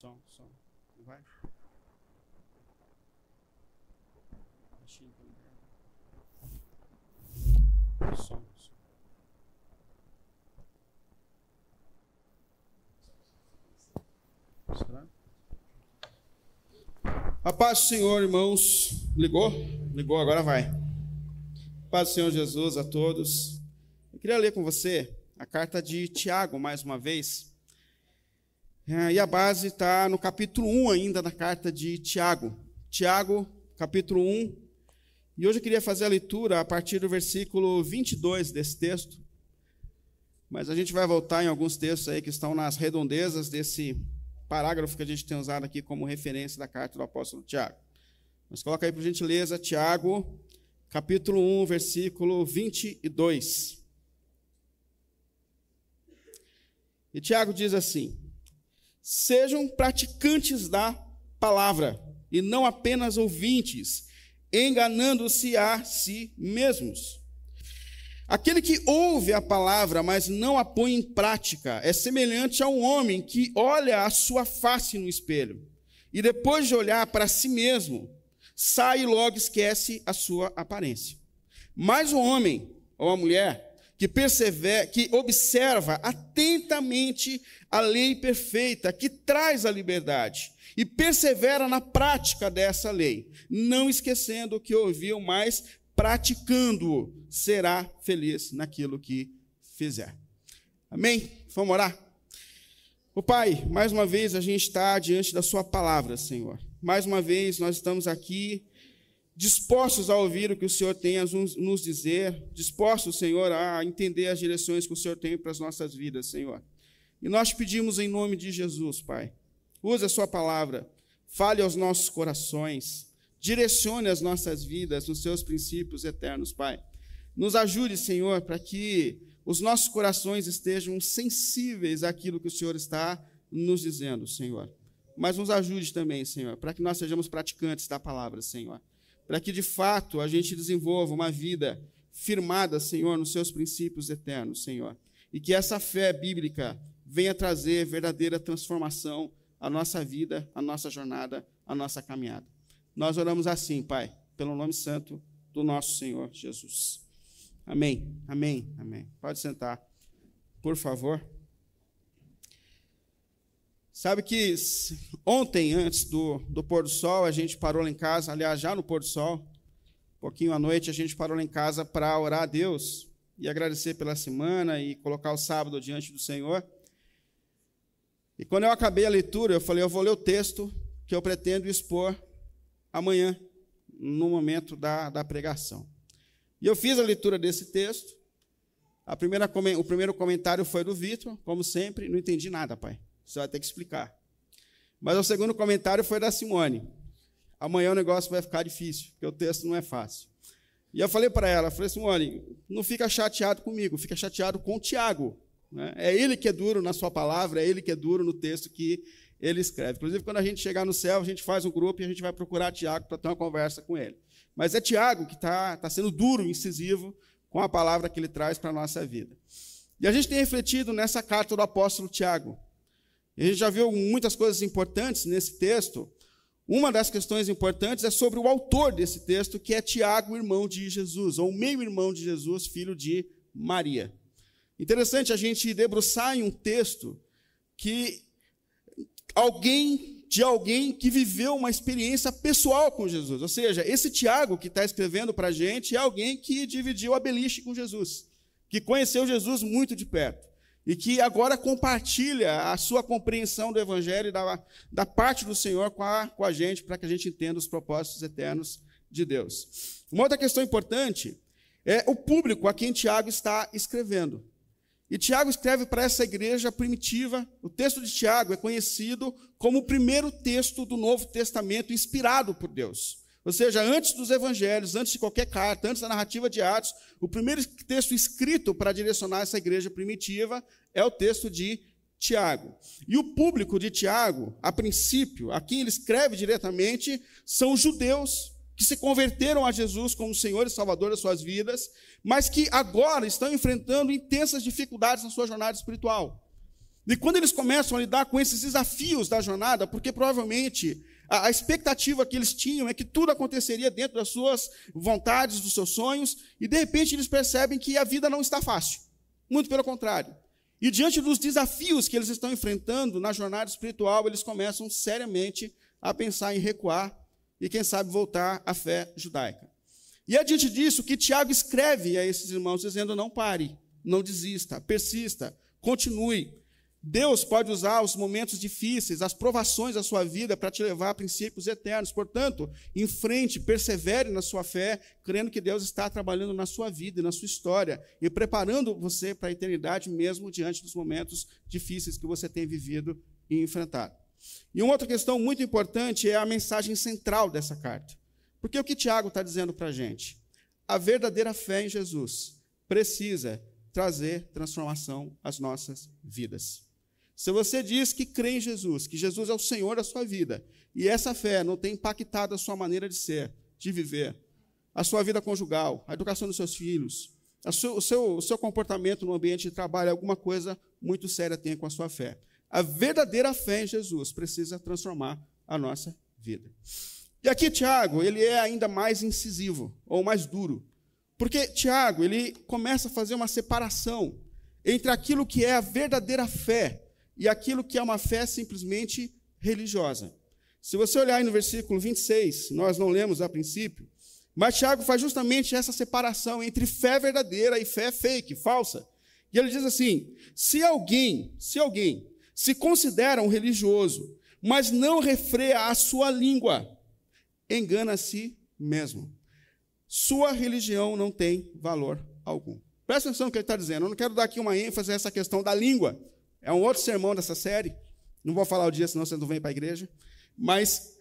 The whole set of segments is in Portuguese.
Som, som. Vai. Som, som. Será? A paz do Senhor, irmãos. Ligou? Ligou, agora vai. Paz do Senhor Jesus a todos. Eu queria ler com você a carta de Tiago, mais uma vez. É, e a base está no capítulo 1 ainda da carta de Tiago. Tiago, capítulo 1. E hoje eu queria fazer a leitura a partir do versículo 22 desse texto. Mas a gente vai voltar em alguns textos aí que estão nas redondezas desse parágrafo que a gente tem usado aqui como referência da carta do apóstolo Tiago. Mas coloca aí por gentileza, Tiago, capítulo 1, versículo 22. E Tiago diz assim: Sejam praticantes da palavra e não apenas ouvintes, enganando-se a si mesmos. Aquele que ouve a palavra, mas não a põe em prática, é semelhante a um homem que olha a sua face no espelho e depois de olhar para si mesmo, sai e logo esquece a sua aparência. Mas o homem ou a mulher que persevera, que observa atentamente a lei perfeita que traz a liberdade e persevera na prática dessa lei, não esquecendo o que ouviu, mas praticando-o, será feliz naquilo que fizer. Amém? Vamos orar? O Pai, mais uma vez a gente está diante da Sua palavra, Senhor. Mais uma vez nós estamos aqui dispostos a ouvir o que o Senhor tem a nos dizer, dispostos, Senhor, a entender as direções que o Senhor tem para as nossas vidas, Senhor. E nós pedimos em nome de Jesus, Pai, use a Sua palavra, fale aos nossos corações, direcione as nossas vidas nos seus princípios eternos, Pai. Nos ajude, Senhor, para que os nossos corações estejam sensíveis àquilo que o Senhor está nos dizendo, Senhor. Mas nos ajude também, Senhor, para que nós sejamos praticantes da palavra, Senhor. Para que de fato a gente desenvolva uma vida firmada, Senhor, nos seus princípios eternos, Senhor. E que essa fé bíblica venha trazer verdadeira transformação à nossa vida, à nossa jornada, à nossa caminhada. Nós oramos assim, Pai, pelo nome santo do nosso Senhor Jesus. Amém, amém, amém. Pode sentar, por favor. Sabe que ontem, antes do, do pôr do sol, a gente parou lá em casa, aliás, já no pôr do sol, um pouquinho à noite, a gente parou lá em casa para orar a Deus e agradecer pela semana e colocar o sábado diante do Senhor. E quando eu acabei a leitura, eu falei, eu vou ler o texto que eu pretendo expor amanhã, no momento da, da pregação. E eu fiz a leitura desse texto. A primeira, o primeiro comentário foi do Vitor, como sempre, não entendi nada, pai. Você vai ter que explicar. Mas o segundo comentário foi da Simone. Amanhã o negócio vai ficar difícil, porque o texto não é fácil. E eu falei para ela, falei, Simone, não fica chateado comigo, fica chateado com o Tiago. Né? É ele que é duro na sua palavra, é ele que é duro no texto que ele escreve. Inclusive, quando a gente chegar no céu, a gente faz um grupo e a gente vai procurar Tiago para ter uma conversa com ele. Mas é Tiago que está tá sendo duro, incisivo, com a palavra que ele traz para a nossa vida. E a gente tem refletido nessa carta do apóstolo Tiago. E a gente já viu muitas coisas importantes nesse texto. Uma das questões importantes é sobre o autor desse texto, que é Tiago, irmão de Jesus, ou meio-irmão de Jesus, filho de Maria. Interessante a gente debruçar em um texto que alguém de alguém que viveu uma experiência pessoal com Jesus. Ou seja, esse Tiago que está escrevendo para a gente é alguém que dividiu a beliche com Jesus, que conheceu Jesus muito de perto e que agora compartilha a sua compreensão do Evangelho da, da parte do Senhor com a, com a gente, para que a gente entenda os propósitos eternos de Deus. Uma outra questão importante é o público a quem Tiago está escrevendo. E Tiago escreve para essa igreja primitiva. O texto de Tiago é conhecido como o primeiro texto do Novo Testamento inspirado por Deus. Ou seja, antes dos evangelhos, antes de qualquer carta, antes da narrativa de Atos, o primeiro texto escrito para direcionar essa igreja primitiva é o texto de Tiago. E o público de Tiago, a princípio, a quem ele escreve diretamente, são os judeus que se converteram a Jesus como Senhor e Salvador das suas vidas, mas que agora estão enfrentando intensas dificuldades na sua jornada espiritual. E quando eles começam a lidar com esses desafios da jornada, porque provavelmente a, expectativa que eles tinham é que tudo aconteceria dentro das suas vontades, dos seus sonhos, e de repente eles percebem que a vida não está fácil. Muito pelo contrário. E diante dos desafios que eles estão enfrentando na jornada espiritual, eles começam seriamente a pensar em recuar e, quem sabe, voltar à fé judaica. E é diante disso que Tiago escreve a esses irmãos, dizendo: não pare, não desista, persista, continue. Deus pode usar os momentos difíceis, as provações da sua vida para te levar a princípios eternos. Portanto, em frente, persevere na sua fé, crendo que Deus está trabalhando na sua vida e na sua história e preparando você para a eternidade, mesmo diante dos momentos difíceis que você tem vivido e enfrentado. E uma outra questão muito importante é a mensagem central dessa carta. Porque o que Tiago está dizendo para a gente? A verdadeira fé em Jesus precisa trazer transformação às nossas vidas. Se você diz que crê em Jesus, que Jesus é o Senhor da sua vida, e essa fé não tem impactado a sua maneira de ser, de viver, a sua vida conjugal, a educação dos seus filhos, seu, o, seu, o seu comportamento no ambiente de trabalho, alguma coisa muito séria tem com a sua fé. A verdadeira fé em Jesus precisa transformar a nossa vida. E aqui Tiago, ele é ainda mais incisivo, ou mais duro. Porque Tiago, ele começa a fazer uma separação entre aquilo que é a verdadeira fé e aquilo que é uma fé simplesmente religiosa. Se você olhar aí no versículo 26, nós não lemos a princípio, mas Tiago faz justamente essa separação entre fé verdadeira e fé fake, falsa. E ele diz assim: se alguém, se alguém se considera um religioso, mas não refreia a sua língua, engana a si mesmo. Sua religião não tem valor algum. Presta atenção no que ele está dizendo. Eu não quero dar aqui uma ênfase a essa questão da língua, é um outro sermão dessa série. Não vou falar o dia, senão você não vem para a igreja. Mas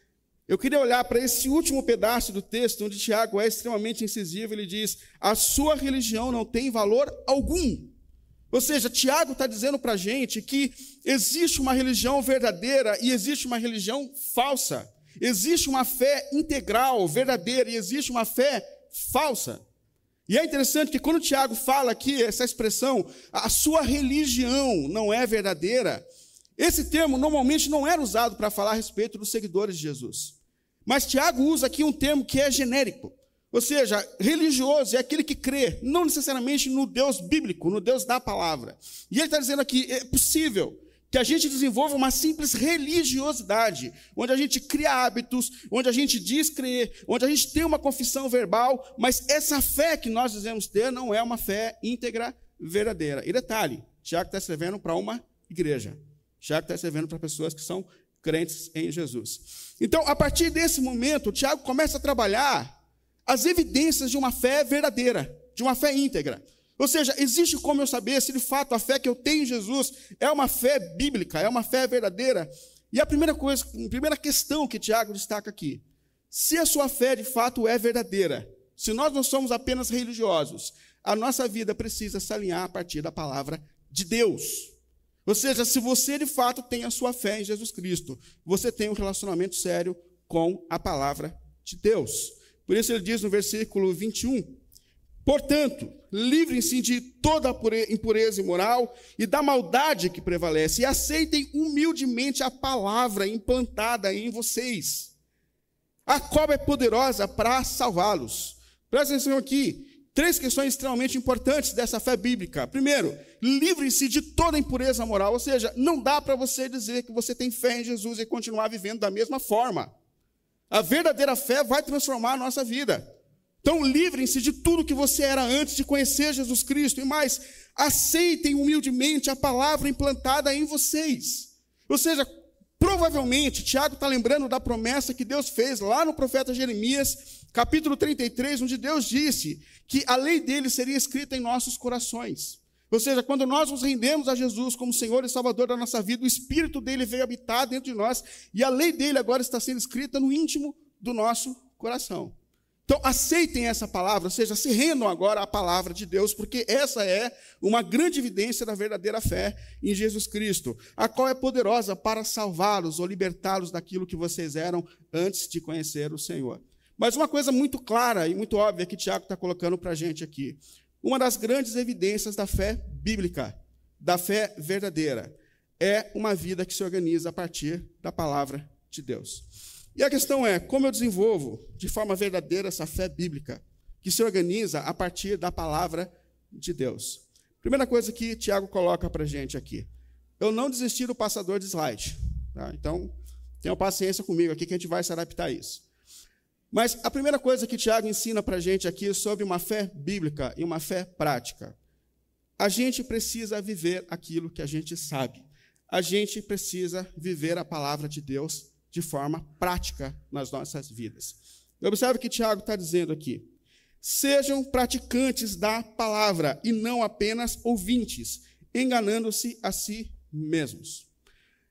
eu queria olhar para esse último pedaço do texto, onde Tiago é extremamente incisivo. Ele diz: A sua religião não tem valor algum. Ou seja, Tiago está dizendo para a gente que existe uma religião verdadeira e existe uma religião falsa. Existe uma fé integral, verdadeira, e existe uma fé falsa. E é interessante que quando Tiago fala aqui essa expressão, a sua religião não é verdadeira, esse termo normalmente não era usado para falar a respeito dos seguidores de Jesus. Mas Tiago usa aqui um termo que é genérico. Ou seja, religioso é aquele que crê, não necessariamente no Deus bíblico, no Deus da palavra. E ele está dizendo aqui: é possível que a gente desenvolva uma simples religiosidade, onde a gente cria hábitos, onde a gente diz crer, onde a gente tem uma confissão verbal, mas essa fé que nós dizemos ter não é uma fé íntegra, verdadeira. E detalhe: Tiago está escrevendo para uma igreja. Tiago está escrevendo para pessoas que são crentes em Jesus. Então, a partir desse momento, Tiago começa a trabalhar as evidências de uma fé verdadeira, de uma fé íntegra. Ou seja, existe como eu saber se de fato a fé que eu tenho em Jesus é uma fé bíblica, é uma fé verdadeira? E a primeira coisa, a primeira questão que Tiago destaca aqui, se a sua fé de fato é verdadeira, se nós não somos apenas religiosos, a nossa vida precisa se alinhar a partir da palavra de Deus. Ou seja, se você de fato tem a sua fé em Jesus Cristo, você tem um relacionamento sério com a palavra de Deus. Por isso ele diz no versículo 21, Portanto, livrem-se de toda impureza imoral e da maldade que prevalece, e aceitem humildemente a palavra implantada em vocês. A cobra é poderosa para salvá-los. Presta atenção aqui. Três questões extremamente importantes dessa fé bíblica. Primeiro, livrem-se de toda impureza moral, ou seja, não dá para você dizer que você tem fé em Jesus e continuar vivendo da mesma forma. A verdadeira fé vai transformar a nossa vida. Então, livrem-se de tudo que você era antes de conhecer Jesus Cristo. E mais, aceitem humildemente a palavra implantada em vocês. Ou seja, provavelmente, Tiago está lembrando da promessa que Deus fez lá no profeta Jeremias, capítulo 33, onde Deus disse que a lei dele seria escrita em nossos corações. Ou seja, quando nós nos rendemos a Jesus como Senhor e Salvador da nossa vida, o Espírito dele veio habitar dentro de nós e a lei dele agora está sendo escrita no íntimo do nosso coração. Então, aceitem essa palavra, ou seja, se rendam agora à palavra de Deus, porque essa é uma grande evidência da verdadeira fé em Jesus Cristo, a qual é poderosa para salvá-los ou libertá-los daquilo que vocês eram antes de conhecer o Senhor. Mas uma coisa muito clara e muito óbvia que Tiago está colocando para a gente aqui: uma das grandes evidências da fé bíblica, da fé verdadeira, é uma vida que se organiza a partir da palavra de Deus. E a questão é: como eu desenvolvo de forma verdadeira essa fé bíblica, que se organiza a partir da palavra de Deus? Primeira coisa que Tiago coloca para a gente aqui. Eu não desisti do passador de slide. Tá? Então, tenham paciência comigo aqui que a gente vai se adaptar a isso. Mas a primeira coisa que Tiago ensina para gente aqui é sobre uma fé bíblica e uma fé prática. A gente precisa viver aquilo que a gente sabe. A gente precisa viver a palavra de Deus de forma prática nas nossas vidas. Observe o que Tiago está dizendo aqui. Sejam praticantes da palavra e não apenas ouvintes, enganando-se a si mesmos.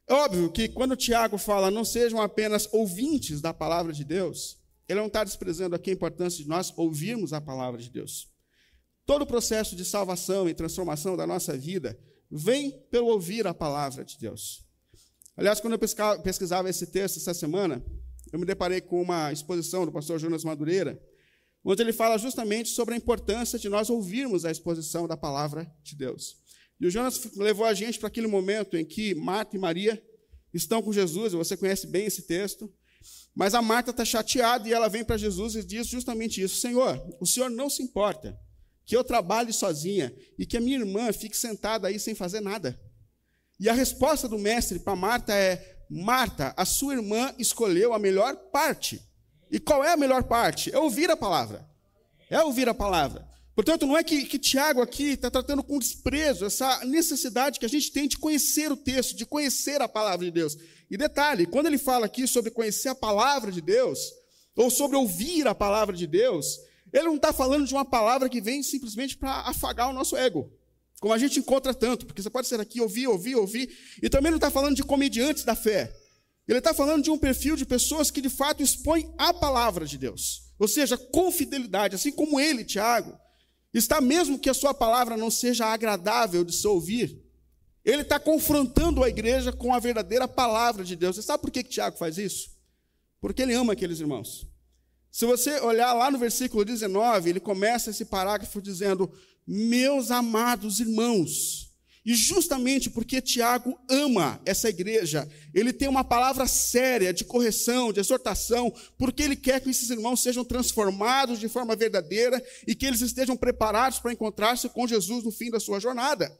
É óbvio que quando Tiago fala não sejam apenas ouvintes da palavra de Deus, ele não está desprezando aqui a importância de nós ouvirmos a palavra de Deus. Todo o processo de salvação e transformação da nossa vida vem pelo ouvir a palavra de Deus. Aliás, quando eu pesquisava esse texto essa semana, eu me deparei com uma exposição do pastor Jonas Madureira, onde ele fala justamente sobre a importância de nós ouvirmos a exposição da palavra de Deus. E o Jonas levou a gente para aquele momento em que Marta e Maria estão com Jesus, você conhece bem esse texto, mas a Marta está chateada e ela vem para Jesus e diz justamente isso: Senhor, o Senhor não se importa que eu trabalhe sozinha e que a minha irmã fique sentada aí sem fazer nada. E a resposta do mestre para Marta é: Marta, a sua irmã escolheu a melhor parte. E qual é a melhor parte? É ouvir a palavra. É ouvir a palavra. Portanto, não é que, que Tiago aqui está tratando com desprezo essa necessidade que a gente tem de conhecer o texto, de conhecer a palavra de Deus. E detalhe, quando ele fala aqui sobre conhecer a palavra de Deus, ou sobre ouvir a palavra de Deus, ele não está falando de uma palavra que vem simplesmente para afagar o nosso ego, como a gente encontra tanto, porque você pode ser aqui, ouvir, ouvir, ouvir, e também não está falando de comediantes da fé. Ele está falando de um perfil de pessoas que de fato expõem a palavra de Deus, ou seja, com fidelidade, assim como ele, Tiago está mesmo que a sua palavra não seja agradável de se ouvir, ele está confrontando a igreja com a verdadeira palavra de Deus. Você sabe por que, que Tiago faz isso? Porque ele ama aqueles irmãos. Se você olhar lá no versículo 19, ele começa esse parágrafo dizendo: Meus amados irmãos, e justamente porque Tiago ama essa igreja, ele tem uma palavra séria de correção, de exortação, porque ele quer que esses irmãos sejam transformados de forma verdadeira e que eles estejam preparados para encontrar-se com Jesus no fim da sua jornada.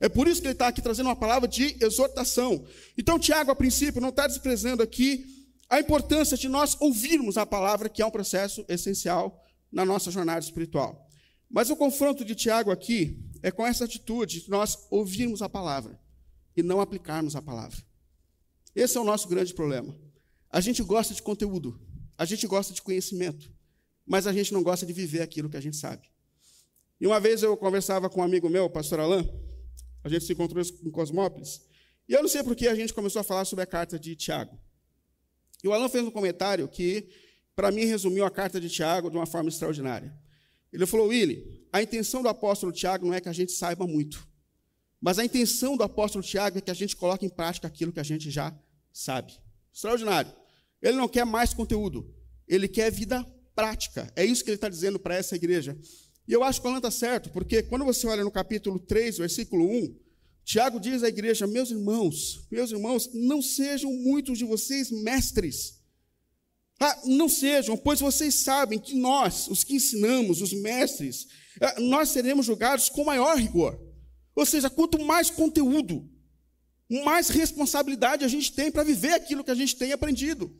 É por isso que ele está aqui trazendo uma palavra de exortação. Então, Tiago, a princípio, não está desprezando aqui a importância de nós ouvirmos a palavra, que é um processo essencial na nossa jornada espiritual. Mas o confronto de Tiago aqui é com essa atitude de nós ouvirmos a palavra e não aplicarmos a palavra. Esse é o nosso grande problema. A gente gosta de conteúdo, a gente gosta de conhecimento, mas a gente não gosta de viver aquilo que a gente sabe. E uma vez eu conversava com um amigo meu, o pastor Alain, a gente se encontrou em Cosmópolis, e eu não sei por que a gente começou a falar sobre a carta de Tiago. E o Alain fez um comentário que, para mim, resumiu a carta de Tiago de uma forma extraordinária. Ele falou, Willy, a intenção do apóstolo Tiago não é que a gente saiba muito, mas a intenção do apóstolo Tiago é que a gente coloque em prática aquilo que a gente já sabe. Extraordinário. Ele não quer mais conteúdo, ele quer vida prática. É isso que ele está dizendo para essa igreja. E eu acho que o Alan está certo, porque quando você olha no capítulo 3, versículo 1, Tiago diz à igreja: Meus irmãos, meus irmãos, não sejam muitos de vocês mestres ah, não sejam, pois vocês sabem que nós, os que ensinamos, os mestres, ah, nós seremos julgados com maior rigor. Ou seja, quanto mais conteúdo, mais responsabilidade a gente tem para viver aquilo que a gente tem aprendido.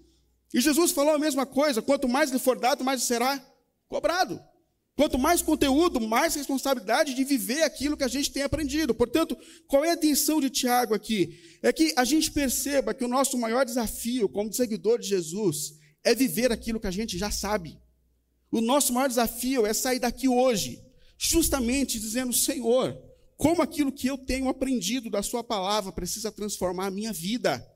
E Jesus falou a mesma coisa: quanto mais lhe for dado, mais será cobrado. Quanto mais conteúdo, mais responsabilidade de viver aquilo que a gente tem aprendido. Portanto, qual é a intenção de Tiago aqui? É que a gente perceba que o nosso maior desafio como seguidor de Jesus é viver aquilo que a gente já sabe. O nosso maior desafio é sair daqui hoje, justamente dizendo: Senhor, como aquilo que eu tenho aprendido da Sua palavra precisa transformar a minha vida,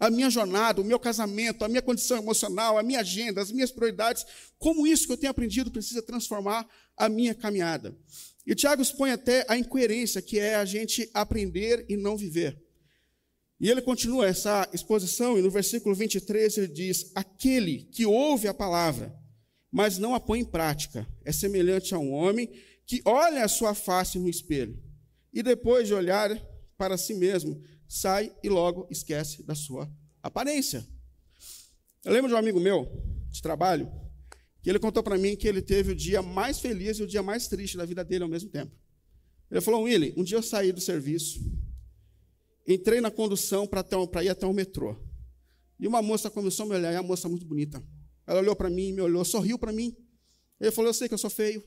a minha jornada, o meu casamento, a minha condição emocional, a minha agenda, as minhas prioridades, como isso que eu tenho aprendido precisa transformar a minha caminhada. E Tiago expõe até a incoerência, que é a gente aprender e não viver. E ele continua essa exposição, e no versículo 23 ele diz: Aquele que ouve a palavra, mas não a põe em prática, é semelhante a um homem que olha a sua face no espelho, e depois de olhar para si mesmo, sai e logo esquece da sua aparência. Eu lembro de um amigo meu de trabalho que ele contou para mim que ele teve o dia mais feliz e o dia mais triste da vida dele ao mesmo tempo. Ele falou, Willy, um dia eu saí do serviço, entrei na condução para ir até o metrô. E uma moça começou a me olhar, e a moça muito bonita. Ela olhou para mim, me olhou, sorriu para mim. Ele falou, eu sei que eu sou feio.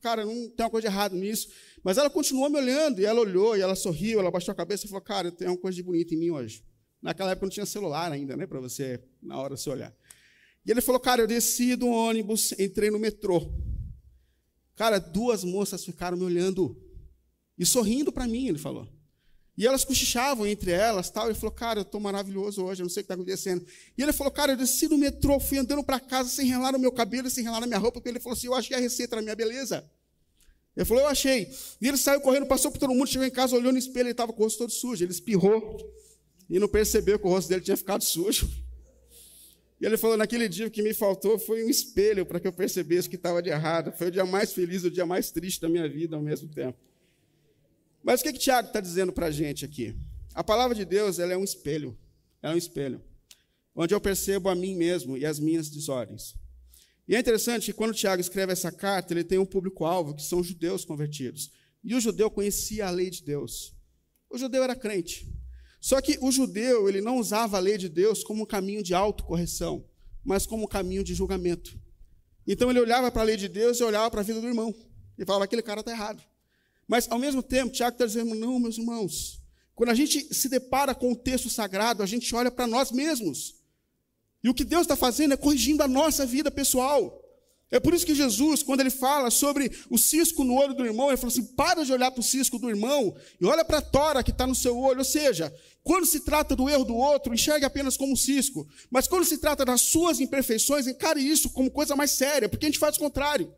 Cara, não tem uma coisa de errado nisso. Mas ela continuou me olhando, e ela olhou, e ela sorriu, ela baixou a cabeça e falou, cara, tem uma coisa de bonita em mim hoje. Naquela época não tinha celular ainda, né, para você, na hora, se olhar. E ele falou, cara, eu desci do ônibus, entrei no metrô. Cara, duas moças ficaram me olhando e sorrindo para mim, ele falou. E elas cochichavam entre elas, tal. Ele falou, cara, eu estou maravilhoso hoje, eu não sei o que está acontecendo. E ele falou, cara, eu desci do metrô, fui andando para casa sem relar no meu cabelo, sem relar na minha roupa, porque ele falou assim, eu achei a receita da minha beleza. Ele falou, eu achei. E ele saiu correndo, passou por todo mundo, chegou em casa, olhou no espelho, ele estava com o rosto todo sujo. Ele espirrou e não percebeu que o rosto dele tinha ficado sujo. E ele falou, naquele dia o que me faltou foi um espelho para que eu percebesse que estava de errado. Foi o dia mais feliz, o dia mais triste da minha vida ao mesmo tempo. Mas o que, que Tiago está dizendo para a gente aqui? A palavra de Deus ela é um espelho. Ela é um espelho. Onde eu percebo a mim mesmo e as minhas desordens. E é interessante que quando Tiago escreve essa carta, ele tem um público-alvo, que são judeus convertidos. E o judeu conhecia a lei de Deus. O judeu era crente. Só que o judeu, ele não usava a lei de Deus como um caminho de autocorreção, mas como um caminho de julgamento. Então ele olhava para a lei de Deus e olhava para a vida do irmão. E falava, aquele cara está errado. Mas, ao mesmo tempo, Tiago está dizendo: não, meus irmãos, quando a gente se depara com o texto sagrado, a gente olha para nós mesmos. E o que Deus está fazendo é corrigindo a nossa vida pessoal. É por isso que Jesus, quando ele fala sobre o cisco no olho do irmão, ele fala assim: para de olhar para o cisco do irmão e olha para a tora que está no seu olho. Ou seja, quando se trata do erro do outro, enxergue apenas como um cisco. Mas quando se trata das suas imperfeições, encare isso como coisa mais séria, porque a gente faz o contrário.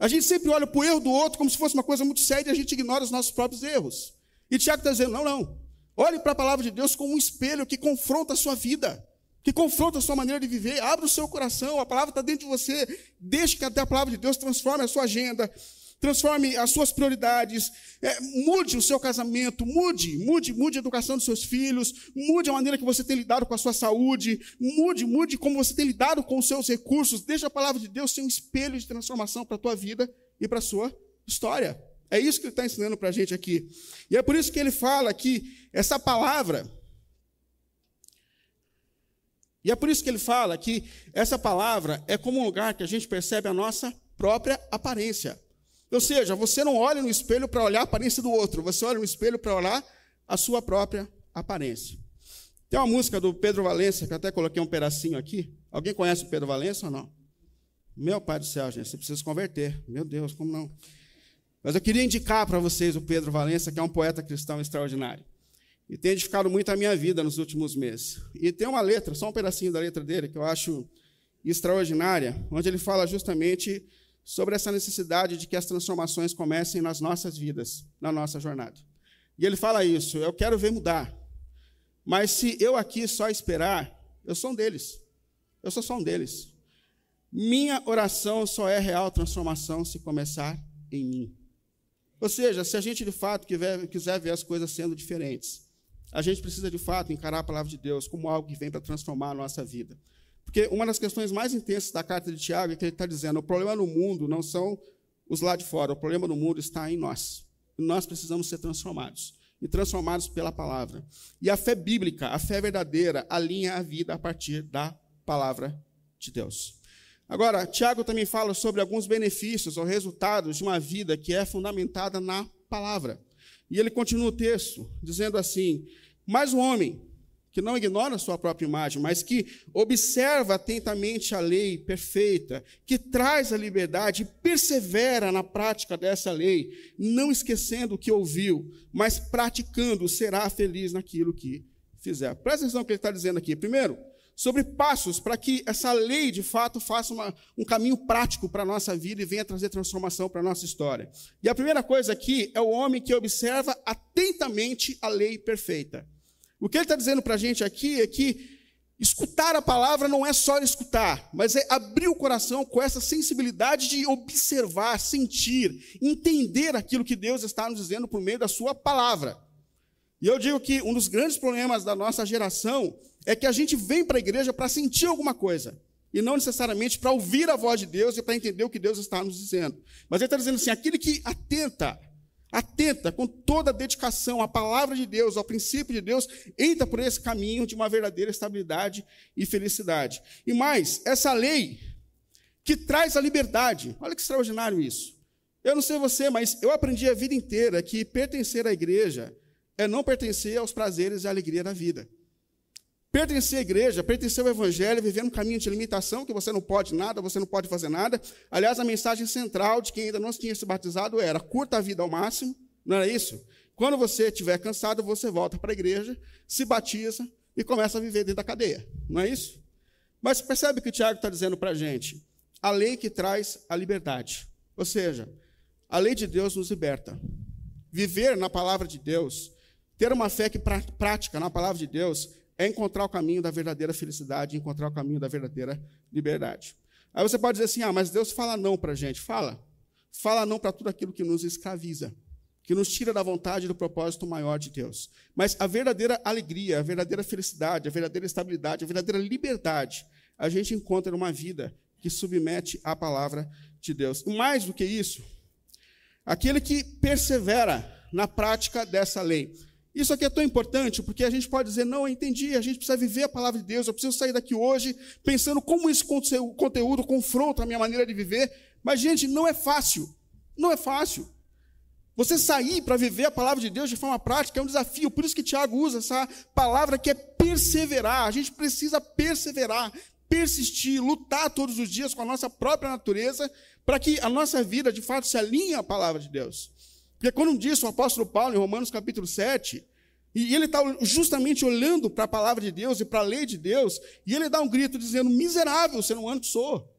A gente sempre olha para o erro do outro como se fosse uma coisa muito séria e a gente ignora os nossos próprios erros. E Tiago está dizendo: não, não. Olhe para a palavra de Deus como um espelho que confronta a sua vida, que confronta a sua maneira de viver. Abra o seu coração, a palavra está dentro de você. Deixe que até a palavra de Deus transforme a sua agenda, transforme as suas prioridades, é, mude o seu casamento, mude, mude, mude a educação dos seus filhos, mude a maneira que você tem lidado com a sua saúde, mude, mude como você tem lidado com os seus recursos, deixe a palavra de Deus ser um espelho de transformação para a tua vida e para a sua história. É isso que ele está ensinando para a gente aqui. E é por isso que ele fala que essa palavra. E é por isso que ele fala que essa palavra é como um lugar que a gente percebe a nossa própria aparência. Ou seja, você não olha no espelho para olhar a aparência do outro, você olha no espelho para olhar a sua própria aparência. Tem uma música do Pedro Valença, que eu até coloquei um pedacinho aqui. Alguém conhece o Pedro Valença ou não? Meu pai do céu, gente, você precisa se converter. Meu Deus, como não? Mas eu queria indicar para vocês o Pedro Valença, que é um poeta cristão extraordinário. E tem edificado muito a minha vida nos últimos meses. E tem uma letra, só um pedacinho da letra dele, que eu acho extraordinária, onde ele fala justamente sobre essa necessidade de que as transformações comecem nas nossas vidas, na nossa jornada. E ele fala isso: eu quero ver mudar. Mas se eu aqui só esperar, eu sou um deles. Eu sou só um deles. Minha oração só é real transformação se começar em mim. Ou seja, se a gente de fato quiser ver as coisas sendo diferentes, a gente precisa de fato encarar a palavra de Deus como algo que vem para transformar a nossa vida. Porque uma das questões mais intensas da carta de Tiago é que ele está dizendo: o problema no mundo não são os lá de fora, o problema no mundo está em nós. Nós precisamos ser transformados e transformados pela palavra. E a fé bíblica, a fé verdadeira, alinha a vida a partir da palavra de Deus. Agora, Tiago também fala sobre alguns benefícios ou resultados de uma vida que é fundamentada na palavra. E ele continua o texto dizendo assim: Mas o homem que não ignora a sua própria imagem, mas que observa atentamente a lei perfeita, que traz a liberdade e persevera na prática dessa lei, não esquecendo o que ouviu, mas praticando, será feliz naquilo que fizer. Presta atenção no que ele está dizendo aqui. Primeiro, sobre passos para que essa lei, de fato, faça uma, um caminho prático para a nossa vida e venha trazer transformação para a nossa história. E a primeira coisa aqui é o homem que observa atentamente a lei perfeita. O que ele está dizendo para a gente aqui é que escutar a palavra não é só escutar, mas é abrir o coração com essa sensibilidade de observar, sentir, entender aquilo que Deus está nos dizendo por meio da sua palavra. E eu digo que um dos grandes problemas da nossa geração é que a gente vem para a igreja para sentir alguma coisa. E não necessariamente para ouvir a voz de Deus e para entender o que Deus está nos dizendo. Mas ele está dizendo assim: aquele que atenta, atenta com toda a dedicação à palavra de Deus, ao princípio de Deus, entra por esse caminho de uma verdadeira estabilidade e felicidade. E mais, essa lei que traz a liberdade. Olha que extraordinário isso. Eu não sei você, mas eu aprendi a vida inteira que pertencer à igreja é não pertencer aos prazeres e alegria da vida. Pertencer à igreja, pertencer ao evangelho, viver um caminho de limitação, que você não pode nada, você não pode fazer nada. Aliás, a mensagem central de quem ainda não tinha se batizado era: curta a vida ao máximo, não era isso? Quando você estiver cansado, você volta para a igreja, se batiza e começa a viver dentro da cadeia, não é isso? Mas percebe que o Tiago está dizendo para a gente? A lei que traz a liberdade. Ou seja, a lei de Deus nos liberta. Viver na palavra de Deus, ter uma fé que prática na palavra de Deus, é encontrar o caminho da verdadeira felicidade, encontrar o caminho da verdadeira liberdade. Aí você pode dizer assim: ah, mas Deus fala não para a gente. Fala. Fala não para tudo aquilo que nos escraviza, que nos tira da vontade e do propósito maior de Deus. Mas a verdadeira alegria, a verdadeira felicidade, a verdadeira estabilidade, a verdadeira liberdade, a gente encontra numa vida que submete à palavra de Deus. E mais do que isso, aquele que persevera na prática dessa lei. Isso aqui é tão importante porque a gente pode dizer, não, eu entendi, a gente precisa viver a palavra de Deus, eu preciso sair daqui hoje pensando como esse conteúdo confronta a minha maneira de viver. Mas, gente, não é fácil. Não é fácil. Você sair para viver a palavra de Deus de forma prática é um desafio. Por isso que Tiago usa essa palavra que é perseverar. A gente precisa perseverar, persistir, lutar todos os dias com a nossa própria natureza para que a nossa vida de fato se alinhe à palavra de Deus. Porque quando diz o apóstolo Paulo, em Romanos capítulo 7, e ele está justamente olhando para a palavra de Deus e para a lei de Deus, e ele dá um grito dizendo: miserável ser humano que sou.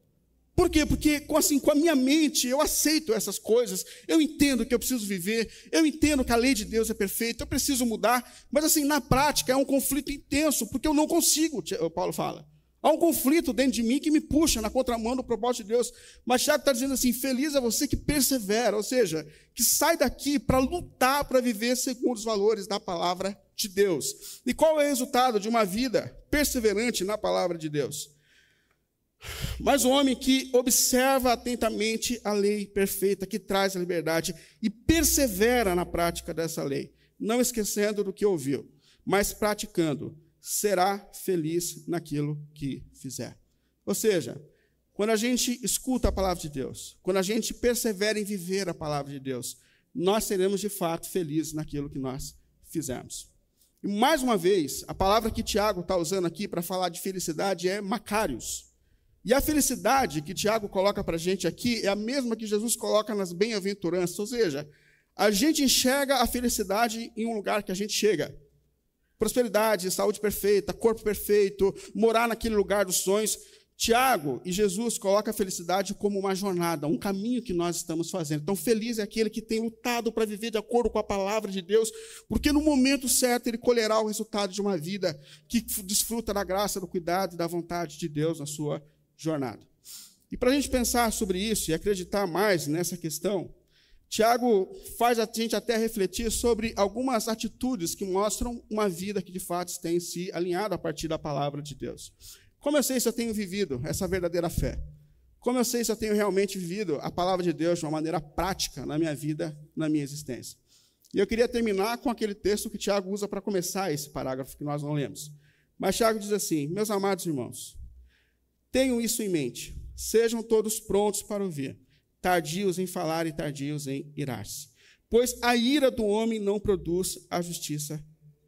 Por quê? Porque assim, com a minha mente eu aceito essas coisas, eu entendo que eu preciso viver, eu entendo que a lei de Deus é perfeita, eu preciso mudar, mas assim, na prática é um conflito intenso, porque eu não consigo, Paulo fala. Há um conflito dentro de mim que me puxa na contramão do propósito de Deus. Mas está dizendo assim: feliz é você que persevera, ou seja, que sai daqui para lutar para viver segundo os valores da palavra de Deus. E qual é o resultado de uma vida perseverante na palavra de Deus? Mas o homem que observa atentamente a lei perfeita que traz a liberdade e persevera na prática dessa lei, não esquecendo do que ouviu, mas praticando será feliz naquilo que fizer. Ou seja, quando a gente escuta a palavra de Deus, quando a gente persevera em viver a palavra de Deus, nós seremos de fato felizes naquilo que nós fizermos. E mais uma vez, a palavra que Tiago está usando aqui para falar de felicidade é macários. E a felicidade que Tiago coloca para a gente aqui é a mesma que Jesus coloca nas bem-aventuranças, ou seja, a gente enxerga a felicidade em um lugar que a gente chega prosperidade, saúde perfeita, corpo perfeito, morar naquele lugar dos sonhos. Tiago e Jesus colocam a felicidade como uma jornada, um caminho que nós estamos fazendo. Então, feliz é aquele que tem lutado para viver de acordo com a palavra de Deus, porque no momento certo ele colherá o resultado de uma vida que desfruta da graça, do cuidado e da vontade de Deus na sua jornada. E para a gente pensar sobre isso e acreditar mais nessa questão, Tiago faz a gente até refletir sobre algumas atitudes que mostram uma vida que de fato tem se alinhado a partir da palavra de Deus. Como eu sei se eu tenho vivido essa verdadeira fé? Como eu sei se eu tenho realmente vivido a palavra de Deus de uma maneira prática na minha vida, na minha existência? E eu queria terminar com aquele texto que Tiago usa para começar esse parágrafo que nós não lemos. Mas Tiago diz assim: Meus amados irmãos, tenham isso em mente, sejam todos prontos para ouvir tardios em falar e tardios em irar-se. Pois a ira do homem não produz a justiça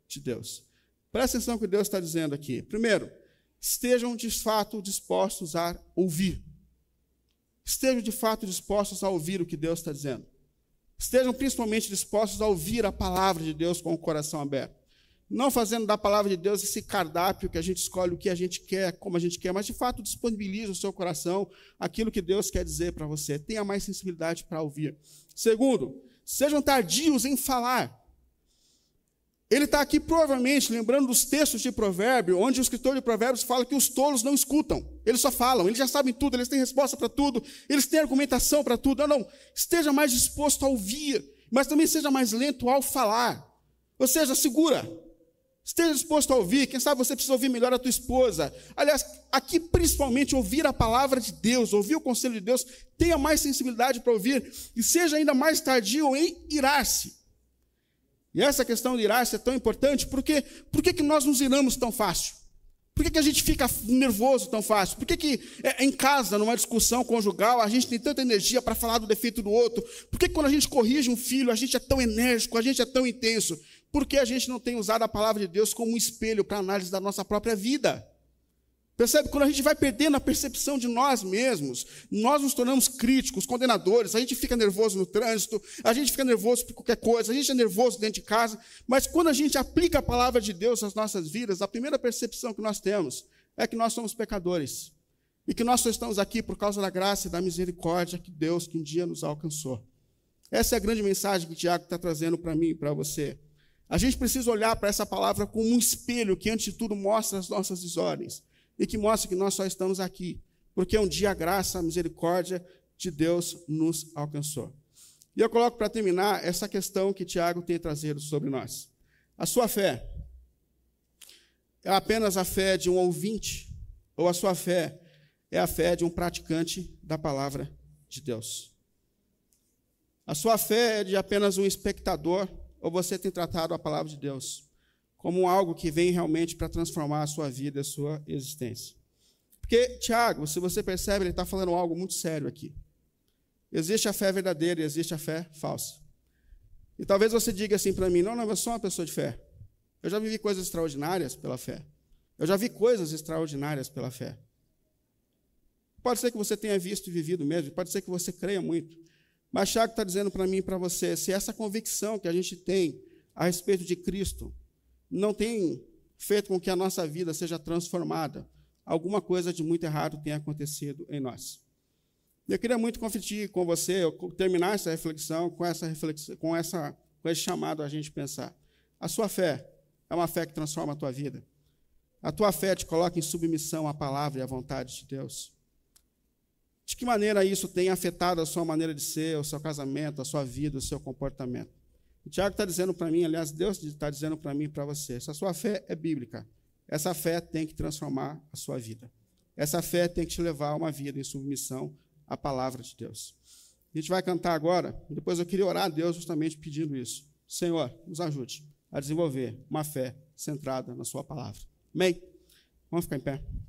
de Deus. Presta atenção no que Deus está dizendo aqui. Primeiro, estejam de fato dispostos a ouvir. Estejam de fato dispostos a ouvir o que Deus está dizendo. Estejam principalmente dispostos a ouvir a palavra de Deus com o coração aberto. Não fazendo da palavra de Deus esse cardápio que a gente escolhe o que a gente quer, como a gente quer, mas de fato disponibiliza o seu coração aquilo que Deus quer dizer para você. Tenha mais sensibilidade para ouvir. Segundo, sejam tardios em falar. Ele está aqui provavelmente lembrando dos textos de provérbio, onde o escritor de provérbios fala que os tolos não escutam, eles só falam, eles já sabem tudo, eles têm resposta para tudo, eles têm argumentação para tudo. Não, não, esteja mais disposto a ouvir, mas também seja mais lento ao falar. Ou seja, segura. Esteja disposto a ouvir. Quem sabe você precisa ouvir melhor a tua esposa. Aliás, aqui principalmente ouvir a palavra de Deus, ouvir o conselho de Deus. Tenha mais sensibilidade para ouvir e seja ainda mais tardio em irar-se. E essa questão de irar-se é tão importante porque por que nós nos iramos tão fácil? Por que, que a gente fica nervoso tão fácil? Por que, que é, em casa, numa discussão conjugal, a gente tem tanta energia para falar do defeito do outro? Por que, que quando a gente corrige um filho, a gente é tão enérgico, a gente é tão intenso? Porque a gente não tem usado a palavra de Deus como um espelho para análise da nossa própria vida. Percebe? Quando a gente vai perdendo a percepção de nós mesmos, nós nos tornamos críticos, condenadores, a gente fica nervoso no trânsito, a gente fica nervoso por qualquer coisa, a gente é nervoso dentro de casa, mas quando a gente aplica a palavra de Deus às nossas vidas, a primeira percepção que nós temos é que nós somos pecadores e que nós só estamos aqui por causa da graça e da misericórdia que Deus que um dia nos alcançou. Essa é a grande mensagem que Tiago está trazendo para mim e para você. A gente precisa olhar para essa palavra como um espelho que, antes de tudo, mostra as nossas desordens e que mostra que nós só estamos aqui, porque um dia a graça, a misericórdia de Deus nos alcançou. E eu coloco para terminar essa questão que Tiago tem trazido sobre nós. A sua fé é apenas a fé de um ouvinte, ou a sua fé é a fé de um praticante da palavra de Deus? A sua fé é de apenas um espectador, ou você tem tratado a palavra de Deus como algo que vem realmente para transformar a sua vida, a sua existência. Porque, Tiago, se você percebe, ele está falando algo muito sério aqui. Existe a fé verdadeira e existe a fé falsa. E talvez você diga assim para mim: não, não, eu sou uma pessoa de fé. Eu já vivi coisas extraordinárias pela fé. Eu já vi coisas extraordinárias pela fé. Pode ser que você tenha visto e vivido mesmo, pode ser que você creia muito. Mas Tiago está dizendo para mim e para você: se essa convicção que a gente tem a respeito de Cristo não tem feito com que a nossa vida seja transformada. Alguma coisa de muito errado tem acontecido em nós. Eu queria muito conferir com você, terminar essa reflexão com essa reflexão, com essa com esse chamado a gente pensar. A sua fé é uma fé que transforma a tua vida. A tua fé te coloca em submissão à palavra e à vontade de Deus. De que maneira isso tem afetado a sua maneira de ser, o seu casamento, a sua vida, o seu comportamento? O Tiago está dizendo para mim, aliás, Deus está dizendo para mim e para você: essa sua fé é bíblica. Essa fé tem que transformar a sua vida. Essa fé tem que te levar a uma vida em submissão à palavra de Deus. A gente vai cantar agora, depois eu queria orar a Deus justamente pedindo isso. Senhor, nos ajude a desenvolver uma fé centrada na Sua palavra. Amém? Vamos ficar em pé.